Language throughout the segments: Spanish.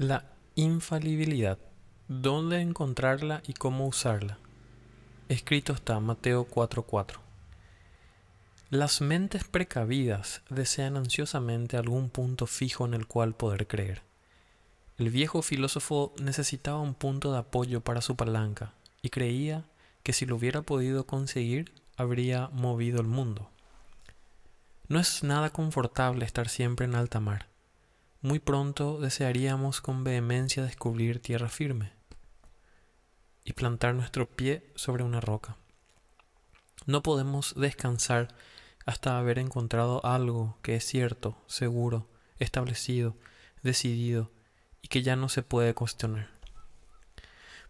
La infalibilidad. ¿Dónde encontrarla y cómo usarla? Escrito está Mateo 4:4. Las mentes precavidas desean ansiosamente algún punto fijo en el cual poder creer. El viejo filósofo necesitaba un punto de apoyo para su palanca y creía que si lo hubiera podido conseguir habría movido el mundo. No es nada confortable estar siempre en alta mar muy pronto desearíamos con vehemencia descubrir tierra firme y plantar nuestro pie sobre una roca. No podemos descansar hasta haber encontrado algo que es cierto, seguro, establecido, decidido y que ya no se puede cuestionar.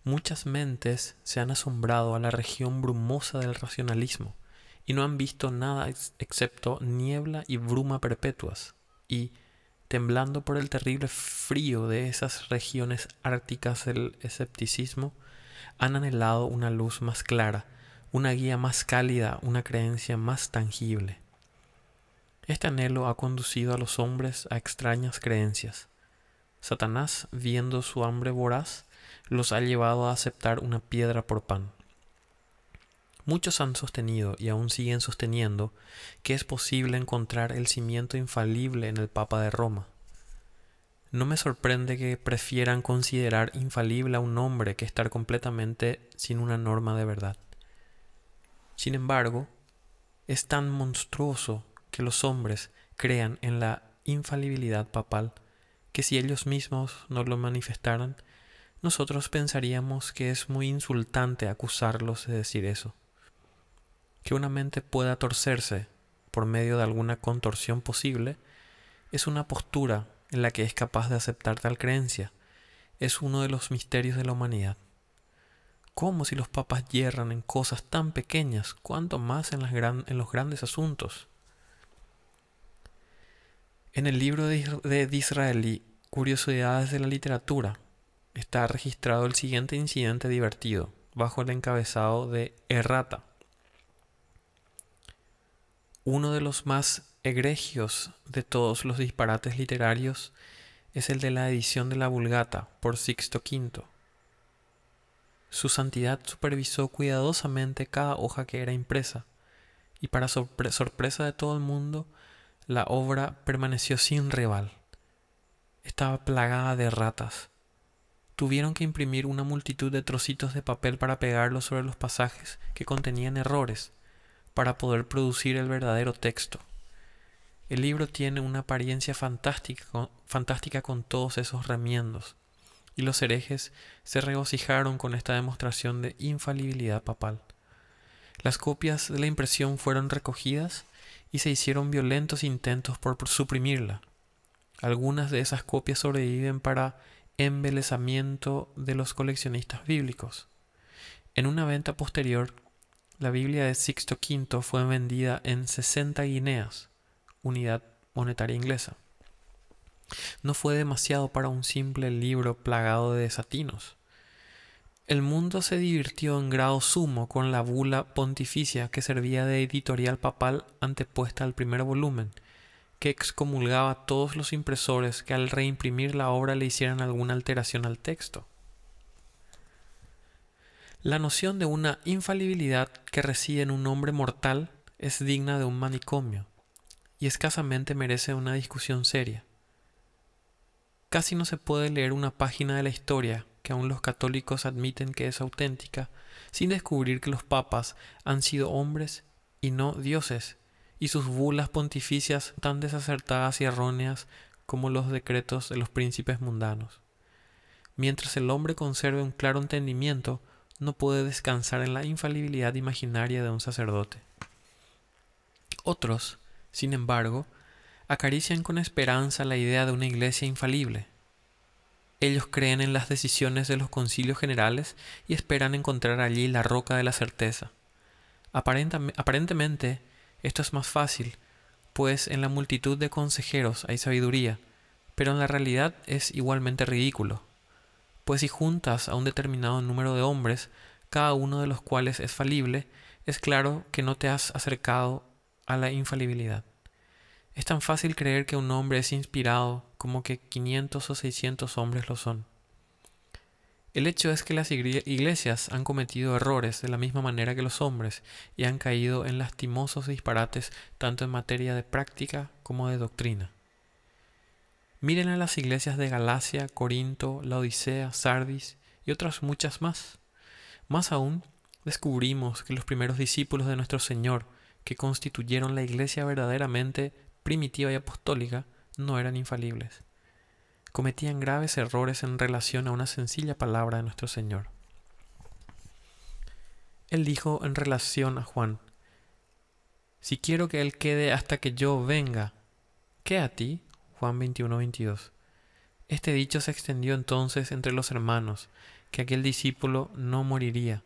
Muchas mentes se han asombrado a la región brumosa del racionalismo y no han visto nada excepto niebla y bruma perpetuas y, temblando por el terrible frío de esas regiones árticas del escepticismo, han anhelado una luz más clara, una guía más cálida, una creencia más tangible. Este anhelo ha conducido a los hombres a extrañas creencias. Satanás, viendo su hambre voraz, los ha llevado a aceptar una piedra por pan. Muchos han sostenido y aún siguen sosteniendo que es posible encontrar el cimiento infalible en el Papa de Roma. No me sorprende que prefieran considerar infalible a un hombre que estar completamente sin una norma de verdad. Sin embargo, es tan monstruoso que los hombres crean en la infalibilidad papal que si ellos mismos no lo manifestaran, nosotros pensaríamos que es muy insultante acusarlos de decir eso que una mente pueda torcerse por medio de alguna contorsión posible es una postura en la que es capaz de aceptar tal creencia. Es uno de los misterios de la humanidad. ¿Cómo si los papas yerran en cosas tan pequeñas, cuanto más en, en los grandes asuntos? En el libro de Disraeli, Curiosidades de la Literatura, está registrado el siguiente incidente divertido, bajo el encabezado de Errata. Uno de los más egregios de todos los disparates literarios es el de la edición de la Vulgata por Sixto V. Su santidad supervisó cuidadosamente cada hoja que era impresa, y para sorpresa de todo el mundo, la obra permaneció sin rival. Estaba plagada de ratas. Tuvieron que imprimir una multitud de trocitos de papel para pegarlos sobre los pasajes que contenían errores para poder producir el verdadero texto. El libro tiene una apariencia fantástica, fantástica con todos esos remiendos, y los herejes se regocijaron con esta demostración de infalibilidad papal. Las copias de la impresión fueron recogidas y se hicieron violentos intentos por suprimirla. Algunas de esas copias sobreviven para embelezamiento de los coleccionistas bíblicos. En una venta posterior, la Biblia de Sixto V fue vendida en 60 guineas, unidad monetaria inglesa. No fue demasiado para un simple libro plagado de desatinos. El mundo se divirtió en grado sumo con la bula pontificia que servía de editorial papal antepuesta al primer volumen, que excomulgaba a todos los impresores que al reimprimir la obra le hicieran alguna alteración al texto. La noción de una infalibilidad que reside en un hombre mortal es digna de un manicomio y escasamente merece una discusión seria. Casi no se puede leer una página de la historia que aún los católicos admiten que es auténtica sin descubrir que los papas han sido hombres y no dioses, y sus bulas pontificias tan desacertadas y erróneas como los decretos de los príncipes mundanos. Mientras el hombre conserve un claro entendimiento, no puede descansar en la infalibilidad imaginaria de un sacerdote. Otros, sin embargo, acarician con esperanza la idea de una iglesia infalible. Ellos creen en las decisiones de los concilios generales y esperan encontrar allí la roca de la certeza. Aparentemente, esto es más fácil, pues en la multitud de consejeros hay sabiduría, pero en la realidad es igualmente ridículo pues si juntas a un determinado número de hombres, cada uno de los cuales es falible, es claro que no te has acercado a la infalibilidad. Es tan fácil creer que un hombre es inspirado como que 500 o 600 hombres lo son. El hecho es que las iglesias han cometido errores de la misma manera que los hombres y han caído en lastimosos disparates tanto en materia de práctica como de doctrina. Miren a las iglesias de Galacia, Corinto, la Odisea, Sardis y otras muchas más. Más aún, descubrimos que los primeros discípulos de nuestro Señor, que constituyeron la iglesia verdaderamente primitiva y apostólica, no eran infalibles. Cometían graves errores en relación a una sencilla palabra de nuestro Señor. Él dijo en relación a Juan, Si quiero que Él quede hasta que yo venga, ¿qué a ti? Juan 21, 22. Este dicho se extendió entonces entre los hermanos, que aquel discípulo no moriría.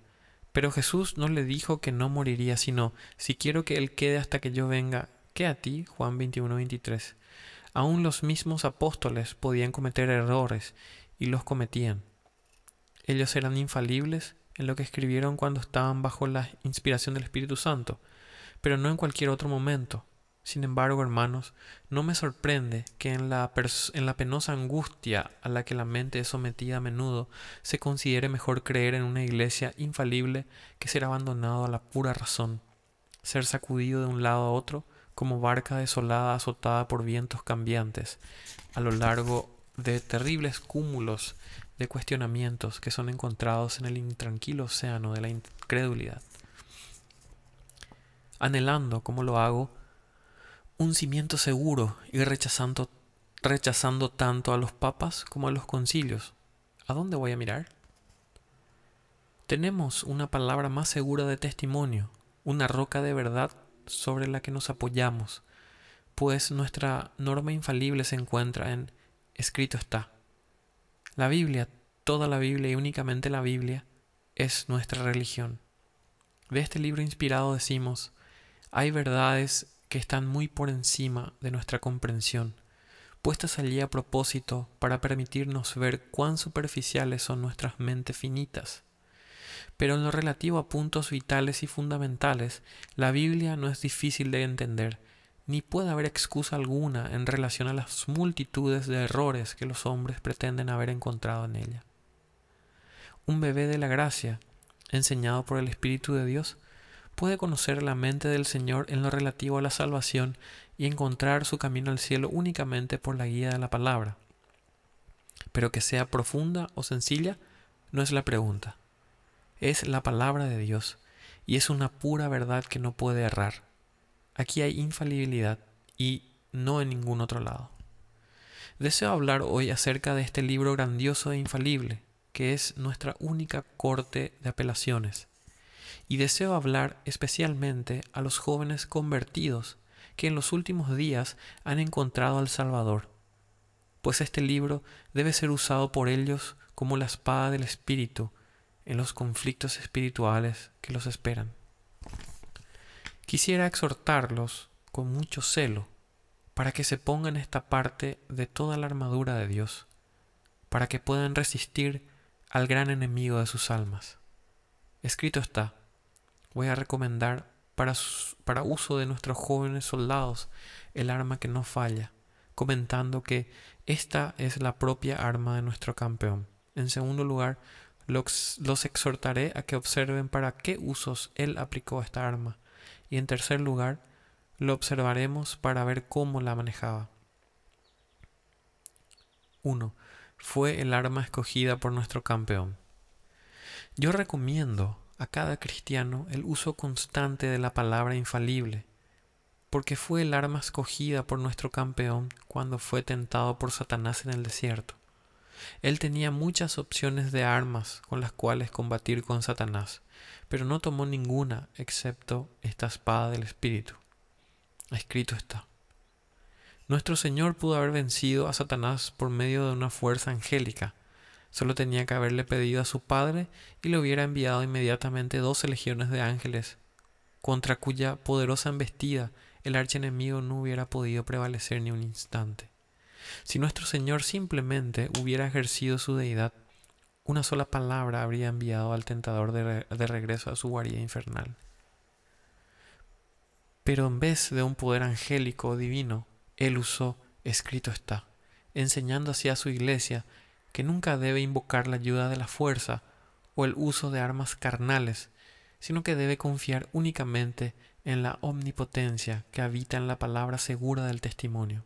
Pero Jesús no le dijo que no moriría, sino, si quiero que Él quede hasta que yo venga, ¿qué a ti? Juan 21, 23. Aún los mismos apóstoles podían cometer errores, y los cometían. Ellos eran infalibles en lo que escribieron cuando estaban bajo la inspiración del Espíritu Santo, pero no en cualquier otro momento. Sin embargo, hermanos, no me sorprende que en la, en la penosa angustia a la que la mente es sometida a menudo se considere mejor creer en una iglesia infalible que ser abandonado a la pura razón, ser sacudido de un lado a otro como barca desolada azotada por vientos cambiantes a lo largo de terribles cúmulos de cuestionamientos que son encontrados en el intranquilo océano de la incredulidad. Anhelando, como lo hago, un cimiento seguro y rechazando, rechazando tanto a los papas como a los concilios. ¿A dónde voy a mirar? Tenemos una palabra más segura de testimonio, una roca de verdad sobre la que nos apoyamos, pues nuestra norma infalible se encuentra en escrito está. La Biblia, toda la Biblia y únicamente la Biblia, es nuestra religión. De este libro inspirado decimos, hay verdades que están muy por encima de nuestra comprensión, puestas allí a propósito para permitirnos ver cuán superficiales son nuestras mentes finitas. Pero en lo relativo a puntos vitales y fundamentales, la Biblia no es difícil de entender, ni puede haber excusa alguna en relación a las multitudes de errores que los hombres pretenden haber encontrado en ella. Un bebé de la gracia, enseñado por el Espíritu de Dios, puede conocer la mente del Señor en lo relativo a la salvación y encontrar su camino al cielo únicamente por la guía de la palabra. Pero que sea profunda o sencilla no es la pregunta. Es la palabra de Dios y es una pura verdad que no puede errar. Aquí hay infalibilidad y no en ningún otro lado. Deseo hablar hoy acerca de este libro grandioso e infalible, que es nuestra única corte de apelaciones y deseo hablar especialmente a los jóvenes convertidos que en los últimos días han encontrado al Salvador, pues este libro debe ser usado por ellos como la espada del Espíritu en los conflictos espirituales que los esperan. Quisiera exhortarlos con mucho celo para que se pongan esta parte de toda la armadura de Dios, para que puedan resistir al gran enemigo de sus almas. Escrito está, voy a recomendar para, para uso de nuestros jóvenes soldados el arma que no falla, comentando que esta es la propia arma de nuestro campeón. En segundo lugar, los, los, exhortaré a que observen para qué usos él aplicó esta arma. Y en tercer lugar, lo observaremos para ver cómo la manejaba. 1. Fue el arma escogida por nuestro campeón. Yo recomiendo a cada cristiano el uso constante de la palabra infalible, porque fue el arma escogida por nuestro campeón cuando fue tentado por Satanás en el desierto. Él tenía muchas opciones de armas con las cuales combatir con Satanás, pero no tomó ninguna excepto esta espada del Espíritu. Escrito está. Nuestro Señor pudo haber vencido a Satanás por medio de una fuerza angélica, Solo tenía que haberle pedido a su padre y le hubiera enviado inmediatamente doce legiones de ángeles, contra cuya poderosa embestida el archienemigo no hubiera podido prevalecer ni un instante. Si nuestro Señor simplemente hubiera ejercido su deidad, una sola palabra habría enviado al tentador de, de regreso a su guarida infernal. Pero en vez de un poder angélico o divino, Él usó, escrito está, enseñando así a su iglesia que nunca debe invocar la ayuda de la fuerza o el uso de armas carnales, sino que debe confiar únicamente en la omnipotencia que habita en la palabra segura del testimonio.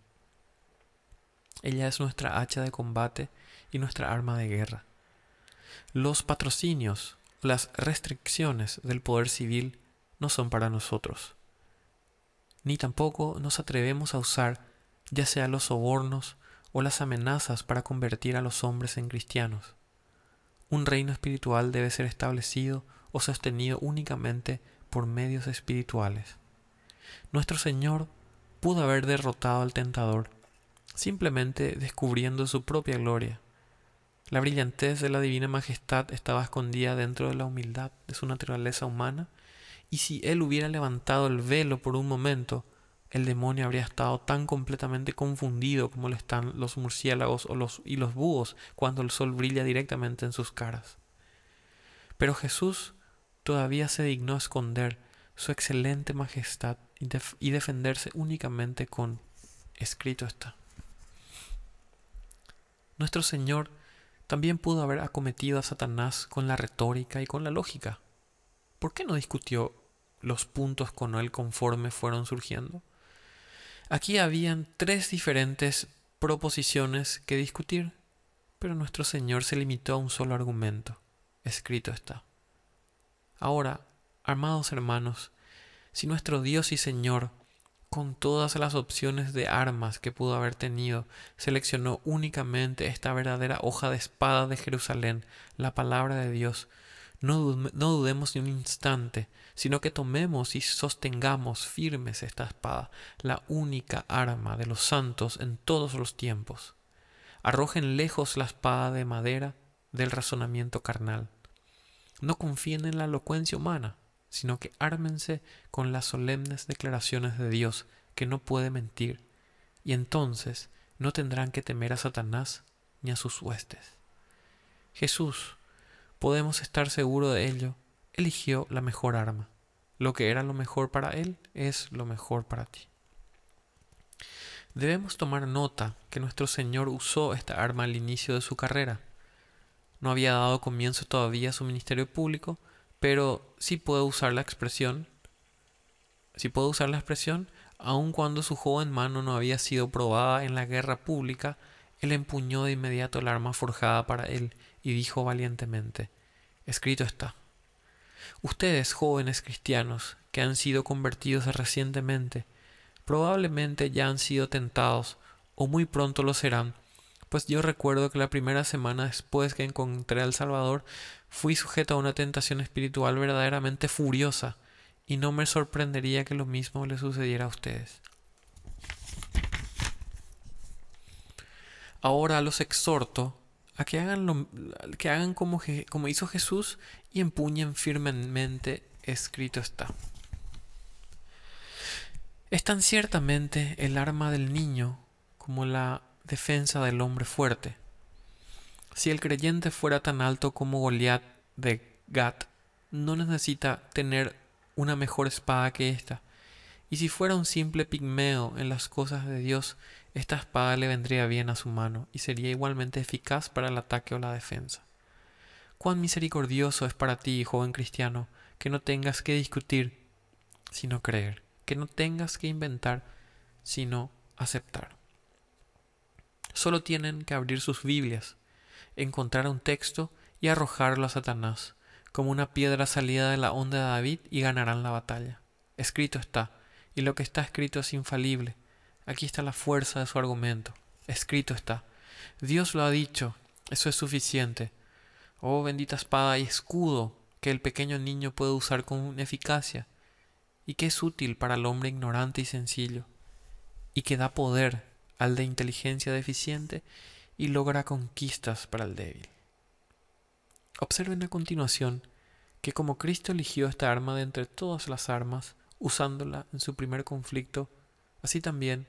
Ella es nuestra hacha de combate y nuestra arma de guerra. Los patrocinios, las restricciones del poder civil no son para nosotros. Ni tampoco nos atrevemos a usar ya sea los sobornos o las amenazas para convertir a los hombres en cristianos. Un reino espiritual debe ser establecido o sostenido únicamente por medios espirituales. Nuestro Señor pudo haber derrotado al tentador simplemente descubriendo su propia gloria. La brillantez de la divina majestad estaba escondida dentro de la humildad de su naturaleza humana, y si él hubiera levantado el velo por un momento, el demonio habría estado tan completamente confundido como lo están los murciélagos o los, y los búhos cuando el sol brilla directamente en sus caras. Pero Jesús todavía se dignó esconder su excelente majestad y, y defenderse únicamente con escrito está. Nuestro Señor también pudo haber acometido a Satanás con la retórica y con la lógica. ¿Por qué no discutió los puntos con él conforme fueron surgiendo? Aquí habían tres diferentes proposiciones que discutir, pero nuestro Señor se limitó a un solo argumento. Escrito está. Ahora, amados hermanos, si nuestro Dios y Señor, con todas las opciones de armas que pudo haber tenido, seleccionó únicamente esta verdadera hoja de espada de Jerusalén, la palabra de Dios, no, dudemos ni un instante, sino que tomemos y sostengamos firmes esta espada, la única arma de los santos en todos los tiempos. Arrojen lejos la espada de madera del razonamiento carnal. No confíen en la elocuencia humana, sino que ármense con las solemnes declaraciones de Dios, que no puede mentir, y entonces no tendrán que temer a Satanás ni a sus huestes. Jesús, podemos estar seguros de ello, eligió la mejor arma. Lo que era lo mejor para él es lo mejor para ti. Debemos tomar nota que nuestro Señor usó esta arma al inicio de su carrera. No había dado comienzo todavía a su ministerio público, pero sí puede usar la expresión, sí puede usar la expresión, aun cuando su joven mano no había sido probada en la guerra pública, él empuñó de inmediato el arma forjada para él y dijo valientemente, escrito está. Ustedes, jóvenes cristianos, que han sido convertidos recientemente, probablemente ya han sido tentados, o muy pronto lo serán, pues yo recuerdo que la primera semana después que encontré al Salvador, fui sujeto a una tentación espiritual verdaderamente furiosa, y no me sorprendería que lo mismo le sucediera a ustedes. Ahora los exhorto a que hagan, lo, que hagan como, como hizo Jesús y empuñen firmemente, escrito está. Es tan ciertamente el arma del niño como la defensa del hombre fuerte. Si el creyente fuera tan alto como Goliat de Gat, no necesita tener una mejor espada que esta. Y si fuera un simple pigmeo en las cosas de Dios, esta espada le vendría bien a su mano y sería igualmente eficaz para el ataque o la defensa. Cuán misericordioso es para ti, joven cristiano, que no tengas que discutir, sino creer, que no tengas que inventar, sino aceptar. Solo tienen que abrir sus Biblias, encontrar un texto y arrojarlo a Satanás, como una piedra salida de la onda de David, y ganarán la batalla. Escrito está, y lo que está escrito es infalible, Aquí está la fuerza de su argumento. Escrito está. Dios lo ha dicho. Eso es suficiente. Oh bendita espada y escudo que el pequeño niño puede usar con eficacia y que es útil para el hombre ignorante y sencillo y que da poder al de inteligencia deficiente y logra conquistas para el débil. Observen a continuación que como Cristo eligió esta arma de entre todas las armas, usándola en su primer conflicto, así también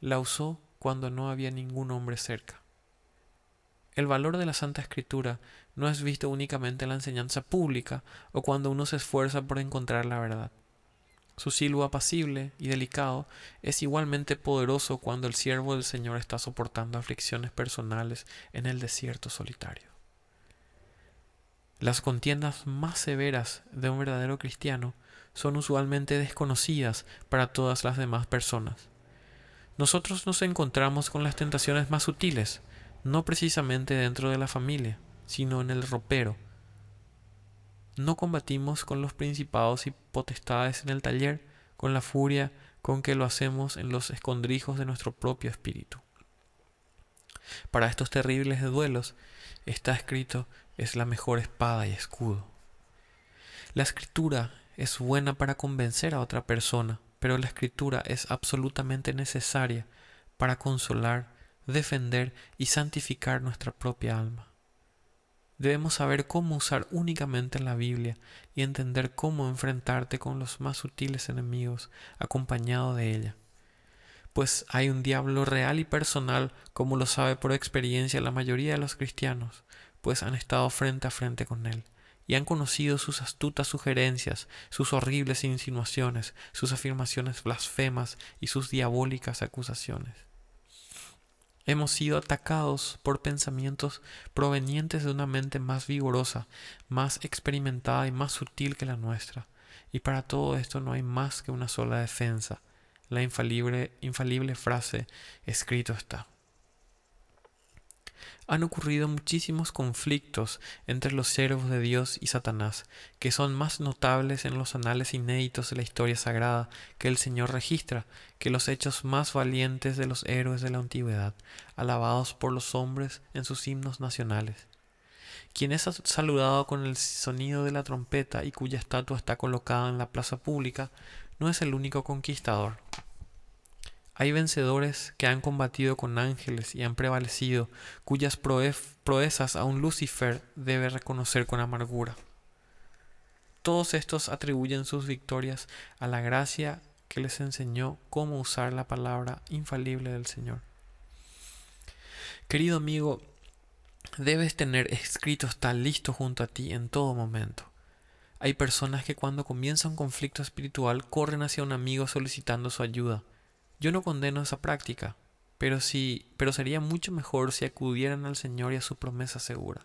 la usó cuando no había ningún hombre cerca. El valor de la Santa Escritura no es visto únicamente en la enseñanza pública o cuando uno se esfuerza por encontrar la verdad. Su silbo apacible y delicado es igualmente poderoso cuando el siervo del Señor está soportando aflicciones personales en el desierto solitario. Las contiendas más severas de un verdadero cristiano son usualmente desconocidas para todas las demás personas. Nosotros nos encontramos con las tentaciones más sutiles, no precisamente dentro de la familia, sino en el ropero, no combatimos con los principados y potestades en el taller con la furia con que lo hacemos en los escondrijos de nuestro propio espíritu. Para estos terribles duelos está escrito es la mejor espada y escudo. La escritura es buena para convencer a otra persona, pero la escritura es absolutamente necesaria para consolar, defender y santificar nuestra propia alma. Debemos saber cómo usar únicamente la Biblia y entender cómo enfrentarte con los más sutiles enemigos acompañado de ella. Pues hay un diablo real y personal, como lo sabe por experiencia la mayoría de los cristianos, pues han estado frente a frente con él y han conocido sus astutas sugerencias, sus horribles insinuaciones, sus afirmaciones blasfemas y sus diabólicas acusaciones. Hemos sido atacados por pensamientos provenientes de una mente más vigorosa, más experimentada y más sutil que la nuestra. Y para todo esto no hay más que una sola defensa, la infalible, infalible frase, escrito está han ocurrido muchísimos conflictos entre los siervos de Dios y Satanás, que son más notables en los anales inéditos de la historia sagrada que el Señor registra que los hechos más valientes de los héroes de la antigüedad, alabados por los hombres en sus himnos nacionales. Quien es saludado con el sonido de la trompeta y cuya estatua está colocada en la plaza pública, no es el único conquistador. Hay vencedores que han combatido con ángeles y han prevalecido, cuyas proezas aún Lucifer debe reconocer con amargura. Todos estos atribuyen sus victorias a la gracia que les enseñó cómo usar la palabra infalible del Señor. Querido amigo, debes tener escrito tal listo junto a ti en todo momento. Hay personas que cuando comienza un conflicto espiritual corren hacia un amigo solicitando su ayuda yo no condeno esa práctica, pero sí, pero sería mucho mejor si acudieran al Señor y a su promesa segura.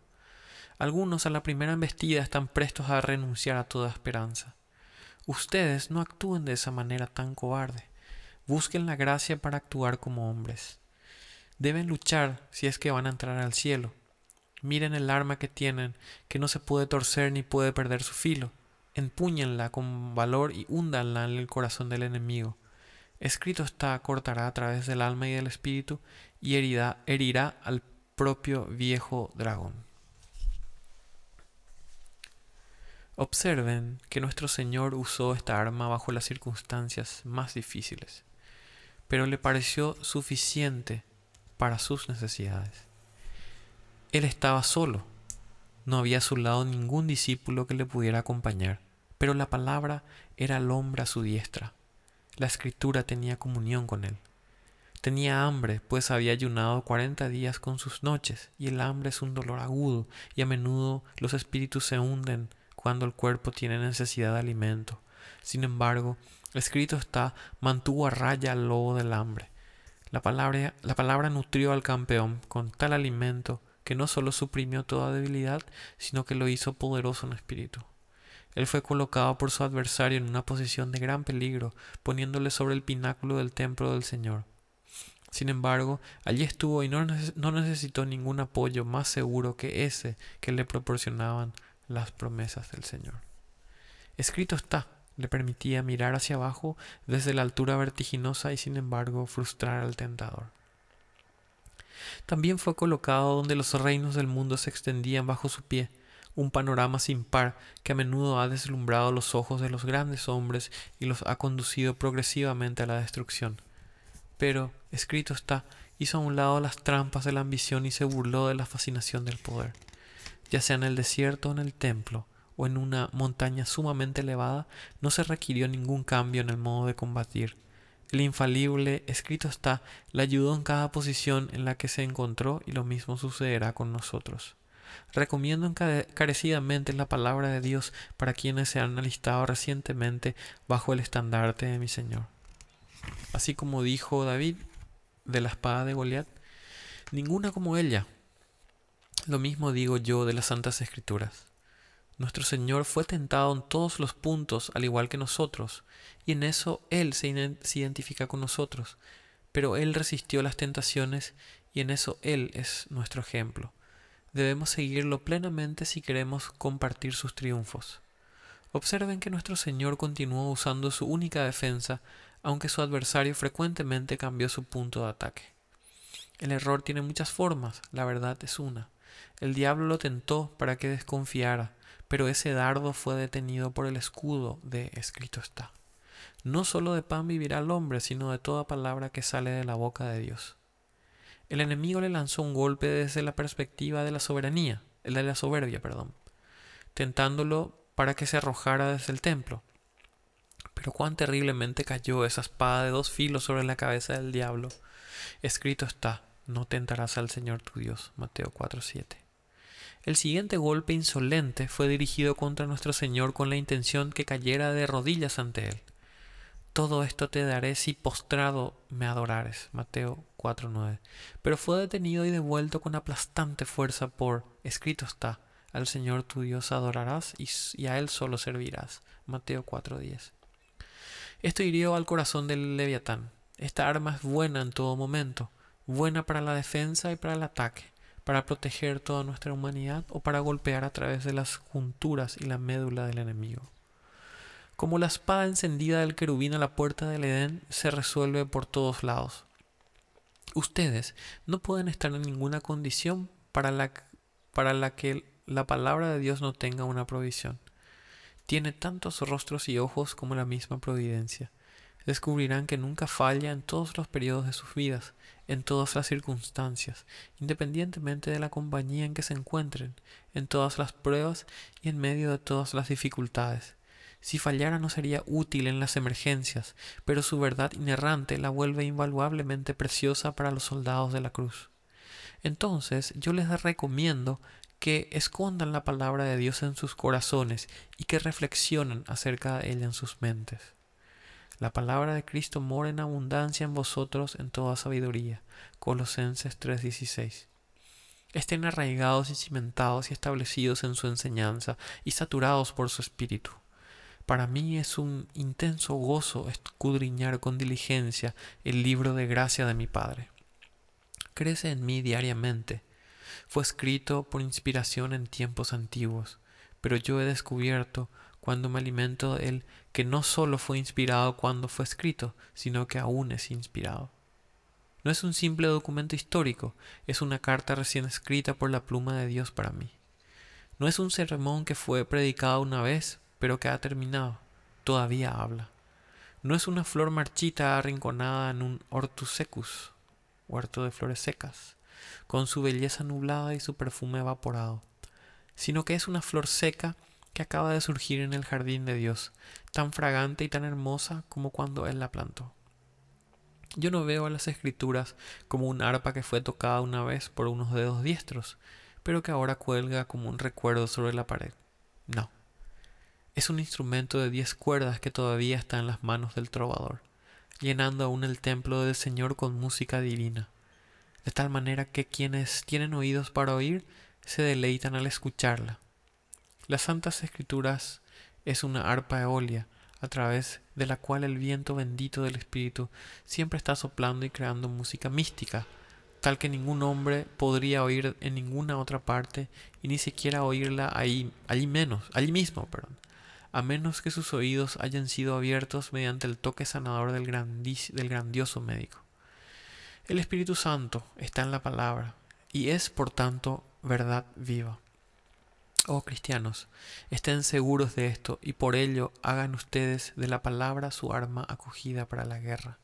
Algunos a la primera embestida están prestos a renunciar a toda esperanza. Ustedes no actúen de esa manera tan cobarde. Busquen la gracia para actuar como hombres. Deben luchar si es que van a entrar al cielo. Miren el arma que tienen, que no se puede torcer ni puede perder su filo. Empúñenla con valor y húndanla en el corazón del enemigo. Escrito está, cortará a través del alma y del espíritu y herirá, herirá al propio viejo dragón. Observen que nuestro Señor usó esta arma bajo las circunstancias más difíciles, pero le pareció suficiente para sus necesidades. Él estaba solo, no había a su lado ningún discípulo que le pudiera acompañar, pero la palabra era el hombre a su diestra la escritura tenía comunión con él. Tenía hambre, pues había ayunado cuarenta días con sus noches, y el hambre es un dolor agudo, y a menudo los espíritus se hunden cuando el cuerpo tiene necesidad de alimento. Sin embargo, escrito está, mantuvo a raya al lobo del hambre. La palabra, la palabra nutrió al campeón con tal alimento que no solo suprimió toda debilidad, sino que lo hizo poderoso en espíritu. Él fue colocado por su adversario en una posición de gran peligro, poniéndole sobre el pináculo del templo del Señor. Sin embargo, allí estuvo y no, necesitó ningún apoyo más seguro que ese que le proporcionaban las promesas del Señor. Escrito está, le permitía mirar hacia abajo desde la altura vertiginosa y sin embargo frustrar al tentador. También fue colocado donde los reinos del mundo se extendían bajo su pie, un panorama sin par que a menudo ha deslumbrado los ojos de los grandes hombres y los ha conducido progresivamente a la destrucción. Pero, escrito está, hizo a un lado las trampas de la ambición y se burló de la fascinación del poder. Ya sea en el desierto o en el templo, o en una montaña sumamente elevada, no se requirió ningún cambio en el modo de combatir. El infalible, escrito está, le ayudó en cada posición en la que se encontró y lo mismo sucederá con nosotros. Recomiendo encarecidamente la palabra de Dios para quienes se han alistado recientemente bajo el estandarte de mi Señor. Así como dijo David de la espada de Goliat, ninguna como ella. Lo mismo digo yo de las Santas Escrituras. Nuestro Señor fue tentado en todos los puntos, al igual que nosotros, y en eso Él se, identifica con nosotros, pero Él resistió las tentaciones y en eso Él es nuestro ejemplo. Debemos seguirlo plenamente si queremos compartir sus triunfos. Observen que nuestro Señor continuó usando su única defensa, aunque su adversario frecuentemente cambió su punto de ataque. El error tiene muchas formas, la verdad es una. El diablo lo tentó para que desconfiara, pero ese dardo fue detenido por el escudo de escrito está. No solo de pan vivirá el hombre, sino de toda palabra que sale de la boca de Dios. El enemigo le lanzó un golpe desde la perspectiva de la soberanía, el de la soberbia, perdón, tentándolo para que se arrojara desde el templo. Pero cuán terriblemente cayó esa espada de dos filos sobre la cabeza del diablo. Escrito está, no tentarás al Señor tu Dios. Mateo 4:7. El siguiente golpe insolente fue dirigido contra nuestro Señor con la intención que cayera de rodillas ante Él. Todo esto te daré si postrado me adorares. Mateo 4.9. Pero fue detenido y devuelto con aplastante fuerza por, escrito está, al Señor tu Dios adorarás y, a Él solo servirás. Mateo 4.10. Esto hirió al corazón del leviatán. Esta arma es buena en todo momento, buena para la defensa y para el ataque para proteger toda nuestra humanidad o para golpear a través de las junturas y la médula del enemigo. Como la espada encendida del querubín a la puerta del Edén se resuelve por todos lados. Ustedes no pueden estar en ninguna condición para la, para la que la palabra de Dios no tenga una provisión. Tiene tantos rostros y ojos como la misma providencia descubrirán que nunca falla en todos los periodos de sus vidas, en todas las circunstancias, independientemente de la compañía en que se encuentren, en todas las pruebas y en medio de todas las dificultades. Si fallara no sería útil en las emergencias, pero su verdad inerrante la vuelve invaluablemente preciosa para los soldados de la cruz. Entonces yo les recomiendo que escondan la palabra de Dios en sus corazones y que reflexionen acerca de ella en sus mentes. La palabra de Cristo mora en abundancia en vosotros en toda sabiduría. Colosenses 3:16. Estén arraigados y cimentados y establecidos en su enseñanza y saturados por su espíritu. Para mí es un intenso gozo escudriñar con diligencia el libro de gracia de mi Padre. Crece en mí diariamente. Fue escrito por inspiración en tiempos antiguos, pero yo he descubierto cuando me alimento de él, que no solo fue inspirado cuando fue escrito, sino que aún es inspirado. No es un simple documento histórico, es una carta recién escrita por la pluma de Dios para mí. No es un sermón que fue predicado una vez, pero que ha terminado, todavía habla. No es una flor marchita arrinconada en un hortus secus, huerto de flores secas, con su belleza nublada y su perfume evaporado, sino que es una flor seca que acaba de surgir en el jardín de Dios, tan fragante y tan hermosa como cuando Él la plantó. Yo no veo a las escrituras como un arpa que fue tocada una vez por unos dedos diestros, pero que ahora cuelga como un recuerdo sobre la pared. No. Es un instrumento de diez cuerdas que todavía está en las manos del trovador, llenando aún el templo del Señor con música divina, de tal manera que quienes tienen oídos para oír se deleitan al escucharla. Las Santas Escrituras es una arpa eolia a través de la cual el viento bendito del Espíritu siempre está soplando y creando música mística, tal que ningún hombre podría oír en ninguna otra parte y ni siquiera oírla ahí, allí menos, allí mismo, perdón, a menos que sus oídos hayan sido abiertos mediante el toque sanador del, del grandioso médico. El Espíritu Santo está en la palabra y es, por tanto, verdad viva. Oh cristianos, estén seguros de esto y por ello hagan ustedes de la palabra su arma acogida para la guerra.